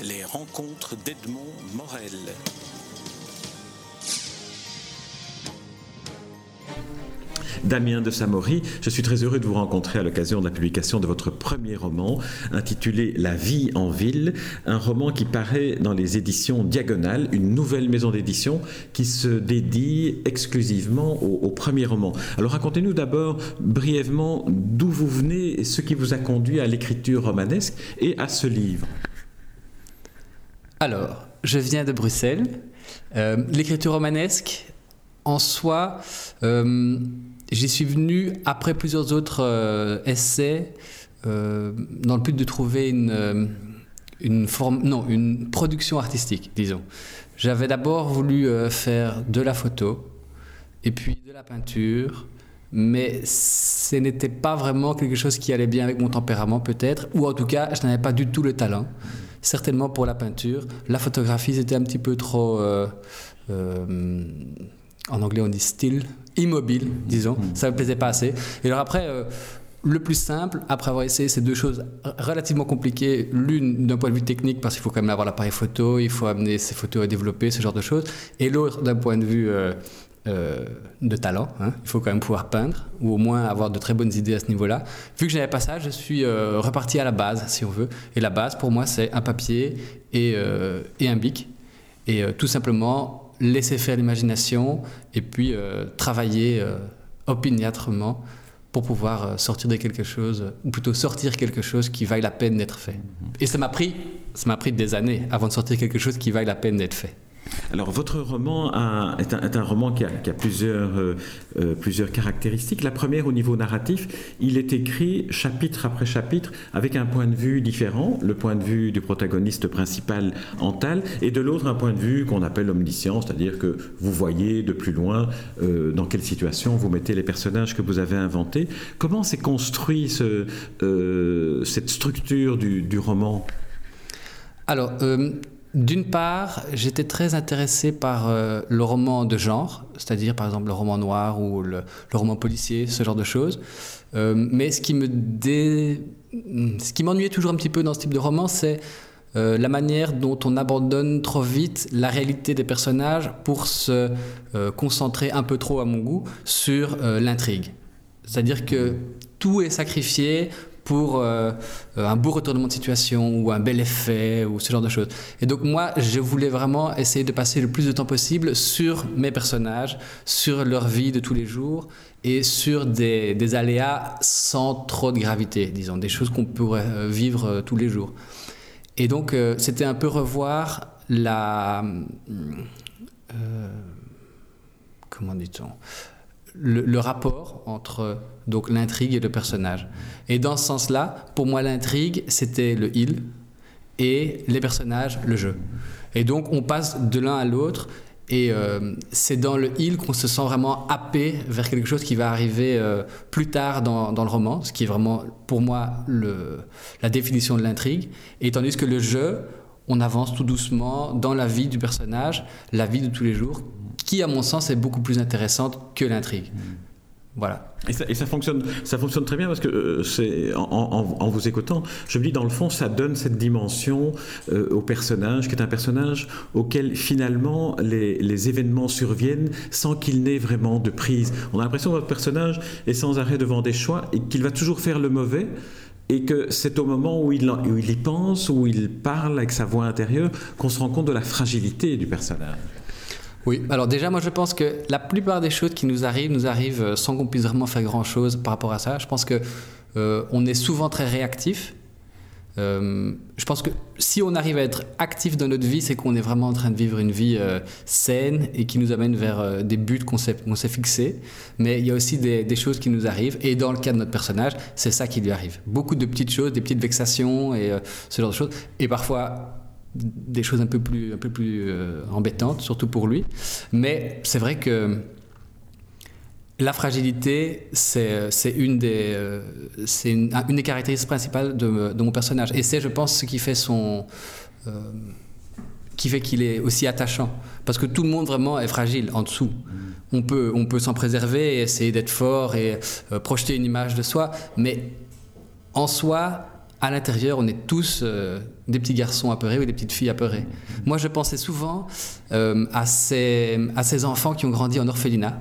Les rencontres d'Edmond Morel. Damien de Samory, je suis très heureux de vous rencontrer à l'occasion de la publication de votre premier roman intitulé La vie en ville, un roman qui paraît dans les éditions Diagonales, une nouvelle maison d'édition qui se dédie exclusivement au, premier roman. Alors racontez-nous d'abord brièvement d'où vous venez et ce qui vous a conduit à l'écriture romanesque et à ce livre. Alors, je viens de Bruxelles. Euh, l'écriture romanesque, en soi, euh, J'y suis venu après plusieurs autres euh, essais dans le but de trouver une, une, forme, non, une production artistique, disons. J'avais d'abord voulu faire de la photo et puis de la peinture, mais ce n'était pas vraiment quelque chose qui allait bien avec mon tempérament peut-être, ou en tout cas, je n'avais pas du tout le talent. Certainement pour la peinture. La photographie, c'était un petit peu trop en anglais on dit still, immobile, disons. Mm. Ça ne me plaisait pas assez. Et alors après, euh, le plus simple, après avoir essayé ces deux choses relativement compliquées, l'une d'un point de vue technique, parce qu'il faut quand même avoir l'appareil photo, il faut amener ses photos à développer, ce genre de choses, et l'autre d'un point de vue euh, euh, de talent, hein. il faut quand même pouvoir peindre, ou au moins avoir de très bonnes idées à ce niveau-là. Vu que je n'avais pas ça, je suis reparti à la base, si on veut. Et la base, pour moi, c'est un papier et, et un bic. Et tout simplement laisser faire l'imagination et puis euh, travailler euh, opiniâtrement pour pouvoir euh, sortir de quelque chose, ou plutôt sortir quelque chose qui vaille la peine d'être fait. Et ça m'a pris, ça m'a pris des années avant de sortir quelque chose qui vaille la peine d'être fait. Alors, votre roman est, un, roman qui a, plusieurs, euh, euh, plusieurs caractéristiques. La première, au niveau narratif, il est écrit chapitre après chapitre avec un point de vue différent, le point de vue du protagoniste principal, Antal, et de l'autre, un point de vue qu'on appelle omniscient, c'est-à-dire que vous voyez de plus loin euh, dans quelle situation vous mettez les personnages que vous avez inventés. Comment s'est construit ce, cette structure du roman? Alors, d'une part, j'étais très intéressé par euh, le roman de genre, c'est-à-dire par exemple le roman noir ou le, roman policier, ce genre de choses. Euh, mais ce qui me ce qui m'ennuyait toujours un petit peu dans ce type de roman, c'est euh, la manière dont on abandonne trop vite la réalité des personnages pour se concentrer un peu trop à mon goût sur l'intrigue. C'est-à-dire que tout est sacrifié pour euh, un beau retournement de situation ou un bel effet ou ce genre de choses. Et donc moi, je voulais vraiment essayer de passer le plus de temps possible sur mes personnages, sur leur vie de tous les jours et sur des, aléas sans trop de gravité, disons, des choses qu'on pourrait euh, vivre euh, tous les jours. Et donc c'était un peu revoir la... comment dit-on le, rapport entre donc l'intrigue et le personnage. Et dans ce sens-là, pour moi, l'intrigue, c'était le il et les personnages, le jeu. Et donc, on passe de l'un à l'autre. Et euh, c'est dans le il qu'on se sent vraiment happé vers quelque chose qui va arriver euh, plus tard dans, dans, le roman, ce qui est vraiment pour moi le, la définition de l'intrigue. Et tandis que le jeu, on avance tout doucement dans la vie du personnage, la vie de tous les jours, qui, à mon sens, est beaucoup plus intéressante que l'intrigue. Voilà. Et ça, fonctionne, ça fonctionne très bien parce que euh, c'est en, vous écoutant, je me dis dans le fond, ça donne cette dimension euh, au personnage, qui est un personnage auquel finalement les, événements surviennent sans qu'il n'ait vraiment de prise. On a l'impression que votre personnage est sans arrêt devant des choix et qu'il va toujours faire le mauvais. Et que c'est au moment où il, où il y pense, où il parle avec sa voix intérieure, qu'on se rend compte de la fragilité du personnage. Oui, alors déjà, moi je pense que la plupart des choses qui nous arrivent, nous arrivent euh, sans qu'on puisse vraiment faire grand-chose par rapport à ça. Je pense que euh, on est souvent très réactif. Euh, je pense que si on arrive à être actif dans notre vie, c'est qu'on est vraiment en train de vivre une vie saine et qui nous amène vers des buts qu'on s'est, fixés. Mais il y a aussi des, des, choses qui nous arrivent. Et dans le cas de notre personnage, c'est ça qui lui arrive. Beaucoup de petites choses, des petites vexations et ce genre de choses. Et parfois des choses un peu plus, un peu plus euh, embêtantes, surtout pour lui. Mais c'est vrai que la fragilité, c'est une, des, euh, c'est une, une, des caractéristiques principales de, de, mon personnage. Et c'est, je pense, ce qui fait son... Euh, qui fait qu'il est aussi attachant. Parce que tout le monde vraiment est fragile en dessous. On peut, on peut s'en préserver et essayer d'être fort et projeter une image de soi, mais en soi, à l'intérieur, on est tous euh, des petits garçons apeurés ou des petites filles apeurées. Moi, je pensais souvent euh, à, ces, enfants qui ont grandi en orphelinat.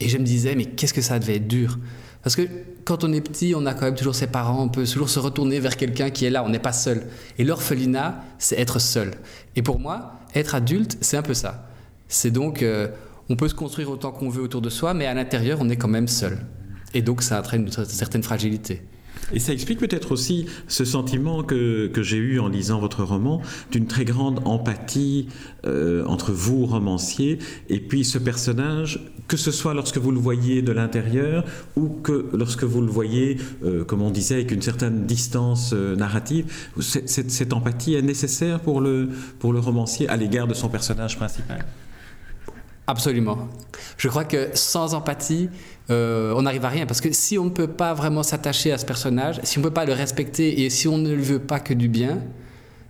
Et je me disais, mais qu'est-ce que ça devait être dur? Parce que quand on est petit, on a quand même toujours ses parents, on peut toujours se retourner vers quelqu'un qui est là, on n'est pas seul. Et l'orphelinat, c'est être seul. Et pour moi, être adulte, c'est un peu ça. C'est donc, euh, on peut se construire autant qu'on veut autour de soi, mais à l'intérieur, on est quand même seul. Et donc, ça entraîne une certaine fragilité. Et ça explique peut-être aussi ce sentiment que, que j'ai eu en lisant votre roman, d'une très grande empathie euh, entre vous, romancier, et puis ce personnage, que ce soit lorsque vous le voyez de l'intérieur ou que lorsque vous le voyez, euh, comme on disait, avec une certaine distance euh, narrative, cette, empathie est nécessaire pour le, pour le romancier à l'égard de son personnage principal Absolument. Je crois que sans empathie, euh, on n'arrive à rien. Parce que si on ne peut pas vraiment s'attacher à ce personnage, si on ne peut pas le respecter et si on ne le veut pas que du bien,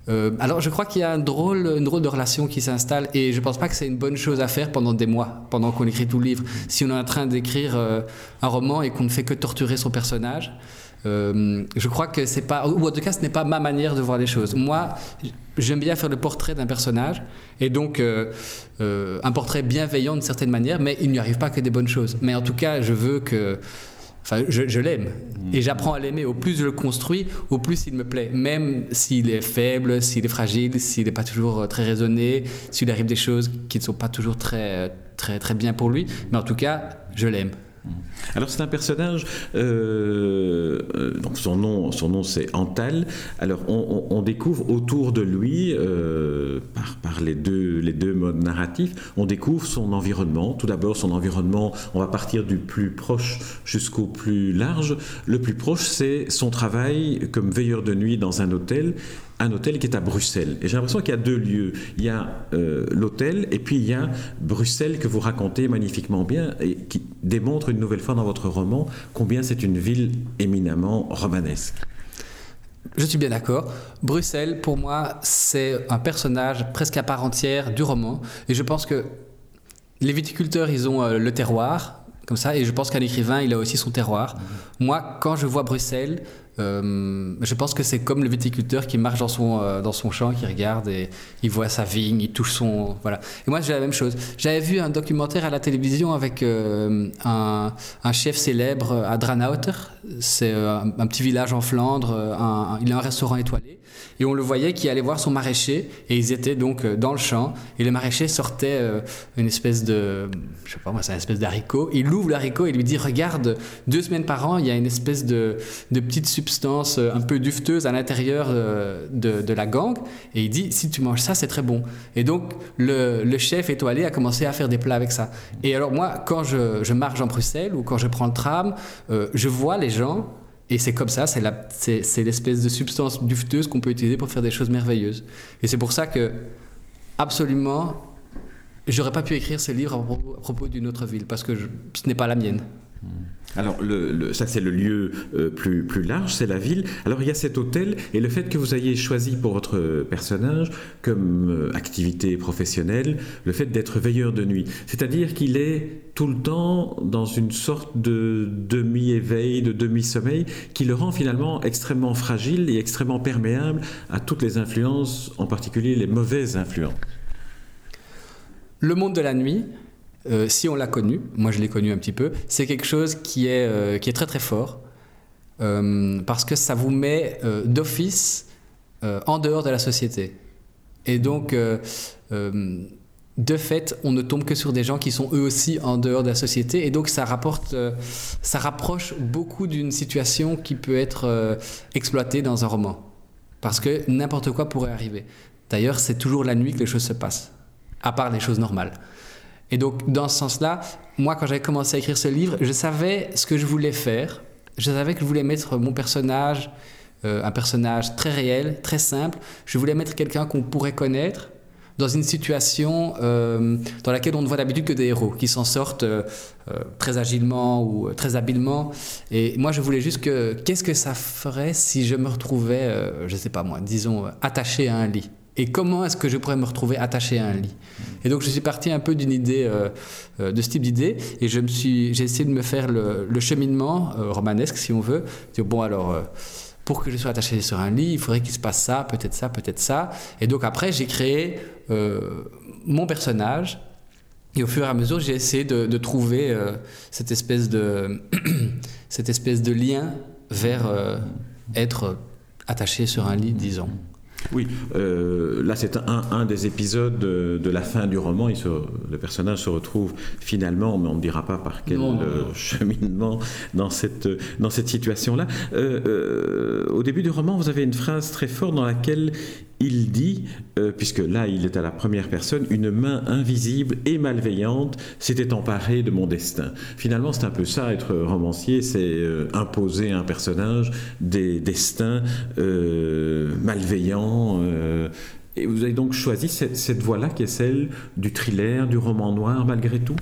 euh, alors je crois qu'il y a un drôle, une drôle de relation qui s'installe et je ne pense pas que c'est une bonne chose à faire pendant des mois, pendant qu'on écrit tout le livre. Si on est en train d'écrire euh, un roman et qu'on ne fait que torturer son personnage, euh, je crois que c'est pas, ou en tout cas, ce n'est pas ma manière de voir les choses. Moi, j'aime bien faire le portrait d'un personnage, et donc euh, euh, un portrait bienveillant d'une certaine manière, mais il n'y arrive pas que des bonnes choses. Mais en tout cas, je veux que. Enfin, je, l'aime. Et j'apprends à l'aimer. Au plus je le construis, au plus il me plaît. Même s'il est faible, s'il est fragile, s'il n'est pas toujours très raisonné, s'il arrive des choses qui ne sont pas toujours très, très, très bien pour lui. Mais en tout cas, je l'aime. Alors c'est un personnage, euh, euh, donc son nom, son nom c'est Antal. Alors on, découvre autour de lui, euh, par, les deux modes narratifs, on découvre son environnement. Tout d'abord son environnement, on va partir du plus proche jusqu'au plus large. Le plus proche c'est son travail comme veilleur de nuit dans un hôtel un hôtel qui est à Bruxelles. Et j'ai l'impression qu'il y a deux lieux. Il y a euh, l'hôtel et puis il y a Bruxelles que vous racontez magnifiquement bien et qui démontre une nouvelle fois dans votre roman combien c'est une ville éminemment romanesque. Je suis bien d'accord. Bruxelles, pour moi, c'est un personnage presque à part entière du roman. Et je pense que les viticulteurs, ils ont euh, le terroir, comme ça, et je pense qu'un écrivain, il a aussi son terroir. Moi, quand je vois Bruxelles, euh, je pense que c'est comme le viticulteur qui marche dans son, euh, dans son champ, qui regarde et il voit sa vigne, il touche son. Voilà. Et moi, j'ai la même chose. J'avais vu un documentaire à la télévision avec euh, un, un, chef célèbre à Dranouter. C'est un, petit village en Flandre. il a un restaurant étoilé. Et on le voyait qui allait voir son maraîcher. Et ils étaient donc dans le champ. Et le maraîcher sortait une espèce de. Je sais pas moi, c'est une espèce d'haricot. Il ouvre l'haricot et lui dit Regarde, deux semaines par an, il y a une espèce de, de petite substance euh, un peu dufteuse à l'intérieur euh, de, la gangue. Et il dit, si tu manges ça, c'est très bon. Et donc, le, chef étoilé a commencé à faire des plats avec ça. Et alors, moi, quand je, marche en Bruxelles ou quand je prends le tram, euh, je vois les gens et c'est comme ça, c'est l'espèce de substance dufteuse qu'on peut utiliser pour faire des choses merveilleuses. Et c'est pour ça que, absolument, j'aurais pas pu écrire ce livre à propos, d'une autre ville, parce que ce n'est pas la mienne. Alors, ça, c'est le lieu euh, plus, plus large, c'est la ville. Alors, il y a cet hôtel, et le fait que vous ayez choisi pour votre personnage comme euh, activité professionnelle, le fait d'être veilleur de nuit. C'est-à-dire qu'il est tout le temps dans une sorte de demi-éveil, de demi-sommeil, qui le rend finalement extrêmement fragile et extrêmement perméable à toutes les influences, en particulier les mauvaises influences. Le monde de la nuit, euh, si on l'a connu, moi je l'ai connu un petit peu, c'est quelque chose qui est, euh, qui est très très fort, euh, parce que ça vous met d'office en dehors de la société. Et donc, de fait, on ne tombe que sur des gens qui sont eux aussi en dehors de la société, et donc ça rapporte, ça rapproche beaucoup d'une situation qui peut être exploitée dans un roman, parce que n'importe quoi pourrait arriver. D'ailleurs, c'est toujours la nuit que les choses se passent, à part les choses normales. Et donc, dans ce sens-là, moi, quand j'avais commencé à écrire ce livre, je savais ce que je voulais faire. Je savais que je voulais mettre mon personnage, euh, un personnage très réel, très simple. Je voulais mettre quelqu'un qu'on pourrait connaître dans une situation euh, dans laquelle on ne voit d'habitude que des héros qui s'en sortent euh, très agilement ou très habilement. Et moi, je voulais juste que qu'est-ce que ça ferait si je me retrouvais, je ne sais pas moi, disons, attaché à un lit? Et comment est-ce que je pourrais me retrouver attaché à un lit? Et donc je suis parti un peu d'une idée, euh, euh, de ce type d'idée, et je me suis, j'ai essayé de me faire le, cheminement euh, romanesque, si on veut. Dire, bon alors, pour que je sois attaché sur un lit, il faudrait qu'il se passe ça, peut-être ça, peut-être ça. Et donc après, j'ai créé mon personnage. Et au fur et à mesure, j'ai essayé de, trouver euh, cette, espèce de cette espèce de lien vers être attaché sur un lit, disons. Oui, euh, là c'est un, des épisodes de, la fin du roman. Il le personnage se retrouve finalement, mais on ne dira pas par quel cheminement, dans cette, dans cette situation-là. Euh, au début du roman, vous avez une phrase très forte dans laquelle il dit, euh, puisque là il est à la première personne, une main invisible et malveillante s'était emparée de mon destin. Finalement, c'est un peu ça, être romancier, c'est euh, imposer à un personnage des destins euh, malveillants. et vous avez donc choisi cette, voie-là qui est celle du thriller, du roman noir, malgré tout?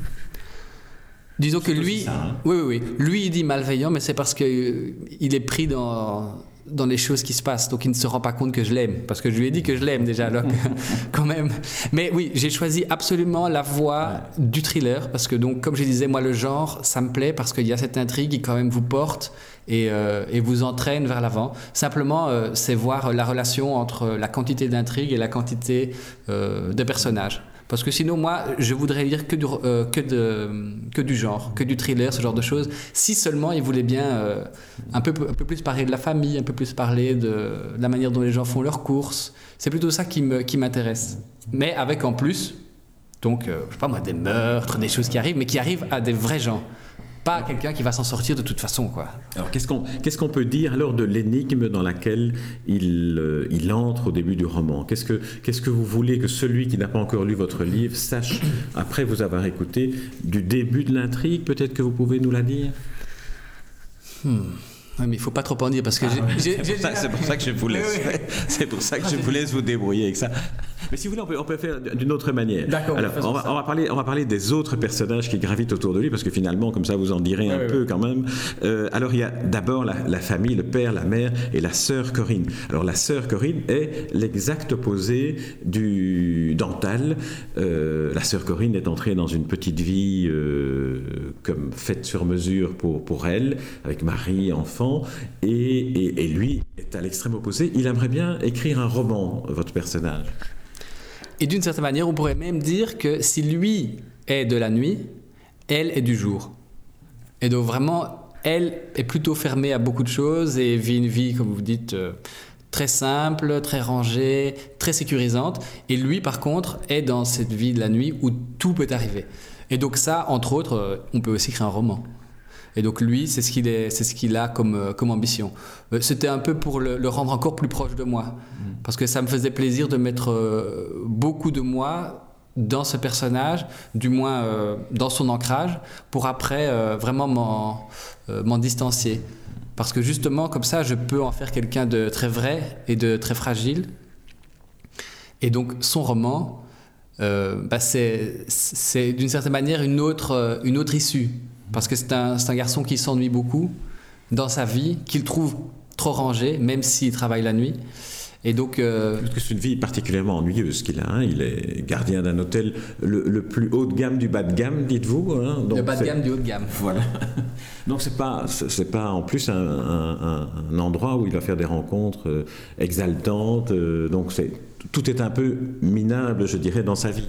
Disons que lui, hein. oui, oui, oui, lui il dit malveillant, mais c'est parce qu'il il est pris dans dans les choses qui se passent. Donc il ne se rend pas compte que je l'aime, parce que je lui ai dit que je l'aime déjà, alors quand même. Mais oui, j'ai choisi absolument la voie du thriller, parce que donc, comme je disais, moi le genre, ça me plaît, parce qu'il y a cette intrigue qui quand même vous porte et, euh, et vous entraîne vers l'avant. Simplement, euh, c'est voir la relation entre la quantité d'intrigue et la quantité euh, de personnages. Parce que sinon, moi, je voudrais lire que du, euh, que, de, que du genre, que du thriller, ce genre de choses. Si seulement il voulait bien euh, un, peu, un peu plus parler de la famille, un peu plus parler de, la manière dont les gens font leurs courses. C'est plutôt ça qui m'intéresse. Qui Mais avec en plus, donc, euh, je sais pas moi, des meurtres, des choses qui arrivent, mais qui arrivent à des vrais gens pas quelqu'un qui va s'en sortir de toute façon. Quoi. Alors qu'est-ce qu'on qu'est-ce qu'on peut dire alors de l'énigme dans laquelle il, euh, il entre au début du roman? Qu'est-ce que, qu'est-ce que vous voulez que celui qui n'a pas encore lu votre livre sache après vous avoir écouté du début de l'intrigue Peut-être que vous pouvez nous la dire? Hmm. Oui, mais il faut pas trop en dire parce que ah c'est, pour ça, que je vous laisse. c'est pour ça que je vous laisse vous débrouiller avec ça. Mais si vous voulez, on peut, faire d'une autre manière. D'accord. Alors, on va, on va, parler, on va parler des autres personnages qui gravitent autour de lui, parce que finalement, comme ça, vous en direz un peu quand même. Euh, alors, il y a d'abord la, famille, le père, la mère et la sœur Corinne. Alors, la sœur Corinne est l'exact opposé du Dental. Euh, la sœur Corinne est entrée dans une petite vie euh, comme faite sur mesure pour, pour elle, avec mari, enfant, et, et, et lui est à l'extrême opposé. Il aimerait bien écrire un roman, votre personnage. Et d'une certaine manière, on pourrait même dire que si lui est de la nuit, elle est du jour. Et donc vraiment, elle est plutôt fermée à beaucoup de choses et vit une vie, comme vous dites, euh, très simple, très rangée, très sécurisante. Et lui, par contre, est dans cette vie de la nuit où tout peut arriver. Et donc ça, entre autres, euh, on peut aussi créer un roman. Et donc lui, c'est ce qu'il c'est ce qu'il a comme, euh, comme ambition. Euh, c'était un peu pour le, rendre encore plus proche de moi, mm. parce que ça me faisait plaisir de mettre euh, beaucoup de moi dans ce personnage, du moins dans son ancrage, pour après vraiment m'en distancier. Parce que justement, comme ça, je peux en faire quelqu'un de très vrai et de très fragile. Et donc, son roman, bah c'est d'une certaine manière une autre, une autre issue parce que c'est un, un, garçon qui s'ennuie beaucoup dans sa vie, qu'il trouve trop rangé, même s'il travaille la nuit. Et donc, euh... Parce que c'est une vie particulièrement ennuyeuse qu'il a. Hein. Il est gardien d'un hôtel le, plus haut de gamme du bas de gamme, dites-vous. Hein. le bas de gamme du haut de gamme. Voilà. Donc c'est pas c'est pas en plus un, un, un, endroit où il va faire des rencontres euh, exaltantes. Euh, donc c'est tout est un peu minable, je dirais, dans sa vie.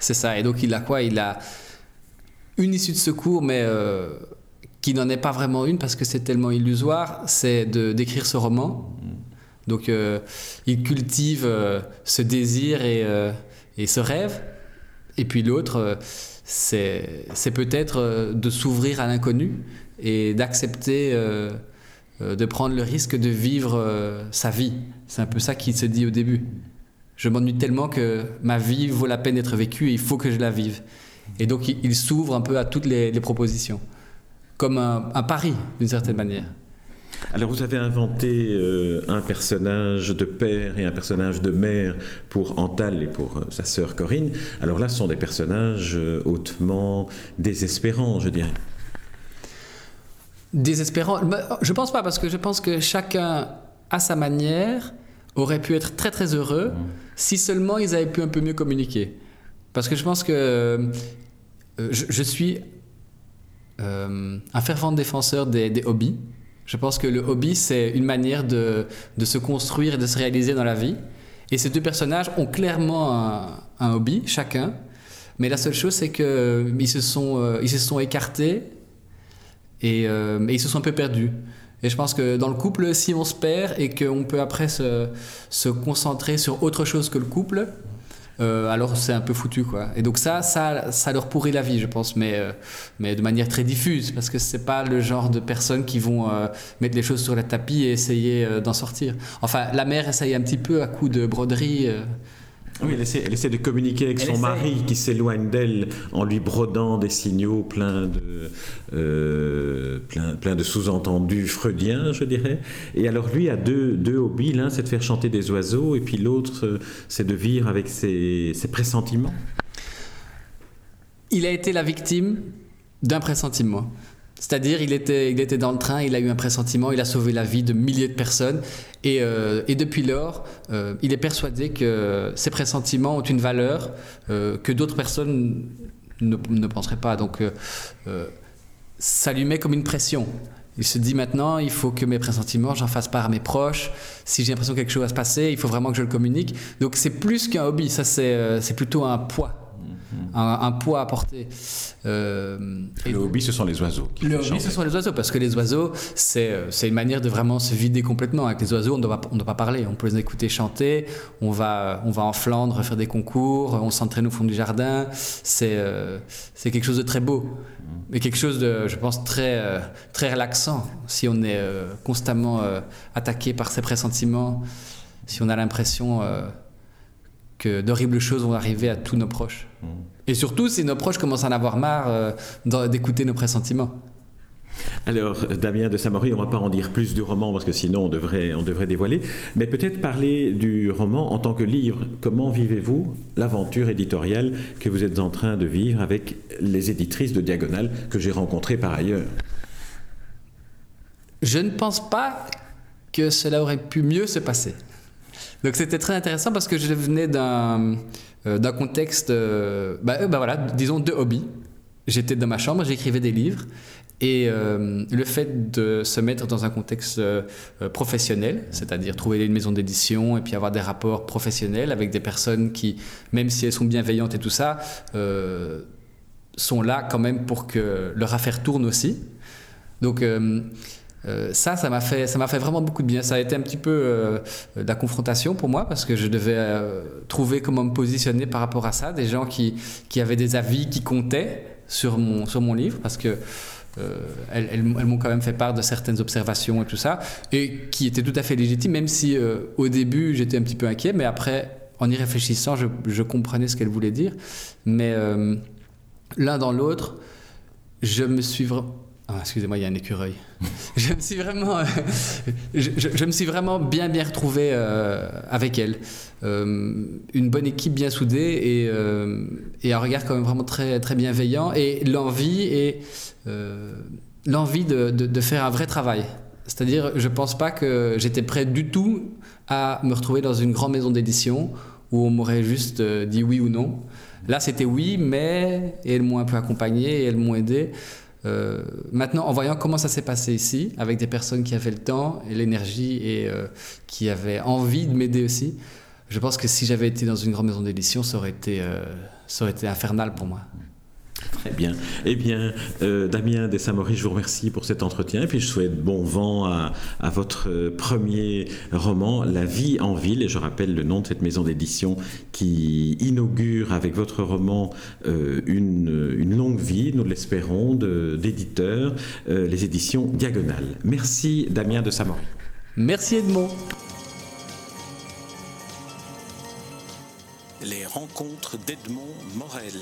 C'est ça. Et donc il a quoi? Il a une issue de secours, mais euh, qui n'en est pas vraiment une parce que c'est tellement illusoire, c'est de d'écrire ce roman. Donc euh, il cultive euh, ce désir et, et, ce rêve. Et puis l'autre, c'est peut-être de s'ouvrir à l'inconnu et d'accepter de prendre le risque de vivre sa vie. C'est un peu ça qu'il se dit au début. Je m'ennuie tellement que ma vie vaut la peine d'être vécue et il faut que je la vive. Et donc, il, s'ouvre un peu à toutes les, propositions, comme un, pari, d'une certaine manière. Alors vous avez inventé euh, un personnage de père et un personnage de mère pour Antal et pour euh, sa sœur Corinne. Alors là, ce sont des personnages euh, hautement désespérants, je dirais. Désespérants bah, Je pense pas, parce que je pense que chacun, à sa manière, aurait pu être très très heureux mmh. si seulement ils avaient pu un peu mieux communiquer. Parce que je pense que euh, je, suis euh, un fervent défenseur des, hobbies. Je pense que le hobby, c'est une manière de, de, se construire et de se réaliser dans la vie. Et ces deux personnages ont clairement un, hobby, chacun. Mais la seule chose, c'est qu'ils se, sont, se sont écartés et, et ils se sont un peu perdus. Et je pense que dans le couple, si on se perd et qu'on peut après se, se, concentrer sur autre chose que le couple, euh, alors c'est un peu foutu quoi. Et donc ça, ça, ça leur pourrit la vie, je pense, mais, euh, mais de manière très diffuse, parce que c'est pas le genre de personnes qui vont euh, mettre les choses sur le tapis et essayer d'en sortir. Enfin, la mère essaye un petit peu à coup de broderie oui, elle essaie, de communiquer avec son mari qui s'éloigne d'elle en lui brodant des signaux pleins de, euh, plein, de sous-entendus freudiens, je dirais. Et alors lui a deux, deux hobbies. L'un, c'est de faire chanter des oiseaux, et puis l'autre, euh, c'est de vivre avec ses, ses pressentiments. Il a été la victime d'un pressentiment. C'est-à-dire, il était, il était dans le train, il a eu un pressentiment, il a sauvé la vie de milliers de personnes. Et, euh, et depuis lors, euh, il est persuadé que ces pressentiments ont une valeur euh, que d'autres personnes ne, ne, penseraient pas. Donc, ça lui met comme une pression. Il se dit maintenant, il faut que mes pressentiments, j'en fasse part à mes proches. Si j'ai l'impression que quelque chose va se passer, il faut vraiment que je le communique. Donc, c'est plus qu'un hobby, ça, c'est plutôt un poids un, poids à porter. Euh, le hobby, ce sont les oiseaux. Le hobby, ce sont les oiseaux, parce que les oiseaux, euh, c'est une manière de vraiment se vider complètement. Avec les oiseaux, on ne doit, pas parler. On peut les écouter chanter, on va, on va en Flandre faire des concours, on s'entraîne au fond du jardin. C'est euh, c'est quelque chose de très beau. Mais quelque chose de, je pense, très, très relaxant. Si on est constamment attaqué par ses pressentiments, si on a l'impression que d'horribles choses vont arriver à tous nos proches. Et surtout si nos proches commencent à en avoir marre euh, d'écouter nos pressentiments. Alors, Damien de Samory, on ne va pas en dire plus du roman parce que sinon on devrait, on devrait dévoiler, mais peut-être parler du roman en tant que livre. Comment vivez-vous l'aventure éditoriale que vous êtes en train de vivre avec les éditrices de Diagonale que j'ai rencontrées par ailleurs? Je ne pense pas que cela aurait pu mieux se passer. Donc c'était très intéressant parce que je venais d'un euh, d'un contexte, euh, bah, euh, bah, voilà, disons de hobby. J'étais dans ma chambre, j'écrivais des livres. Et le fait de se mettre dans un contexte professionnel, c'est-à-dire trouver une maison d'édition et puis avoir des rapports professionnels avec des personnes qui, même si elles sont bienveillantes et tout ça, sont là quand même pour que leur affaire tourne aussi. Donc euh, ça, ça m'a fait, ça m'a fait vraiment beaucoup de bien. Ça a été un petit peu euh, de la confrontation pour moi parce que je devais euh, trouver comment me positionner par rapport à ça. Des gens qui, qui avaient des avis qui comptaient sur mon, sur mon livre parce que elles, elles, m'ont quand même fait part de certaines observations et tout ça et qui étaient tout à fait légitimes, même si au début j'étais un petit peu inquiet, mais après, en y réfléchissant, je, je comprenais ce qu'elles voulaient dire. Mais l'un dans l'autre, je me suis vraiment ah, excusez-moi, il y a un écureuil. je me suis vraiment, euh, je, me suis vraiment bien bien retrouvé euh, avec elle. Euh, une bonne équipe bien soudée et, un regard quand même vraiment très très bienveillant et l'envie et l'envie de, de, faire un vrai travail. C'est-à-dire, je pense pas que j'étais prêt du tout à me retrouver dans une grande maison d'édition où on m'aurait juste dit oui ou non. Là, c'était oui, mais elles m'ont un peu accompagné et elles m'ont aidé. Euh, maintenant, en voyant comment ça s'est passé ici, avec des personnes qui avaient le temps et l'énergie et euh, qui avaient envie de m'aider aussi, je pense que si j'avais été dans une grande maison d'édition, ça, aurait été, euh, ça aurait été infernal pour moi. Très bien. Eh bien, euh, Damien Desamori, je vous remercie pour cet entretien. Et puis, je souhaite bon vent à, votre premier roman, La vie en ville. Et je rappelle le nom de cette maison d'édition qui inaugure avec votre roman euh, une, longue vie, nous l'espérons, d'éditeurs, euh, les éditions Diagonales. Merci, Damien Desamori. Merci, Edmond. Les rencontres d'Edmond Morel.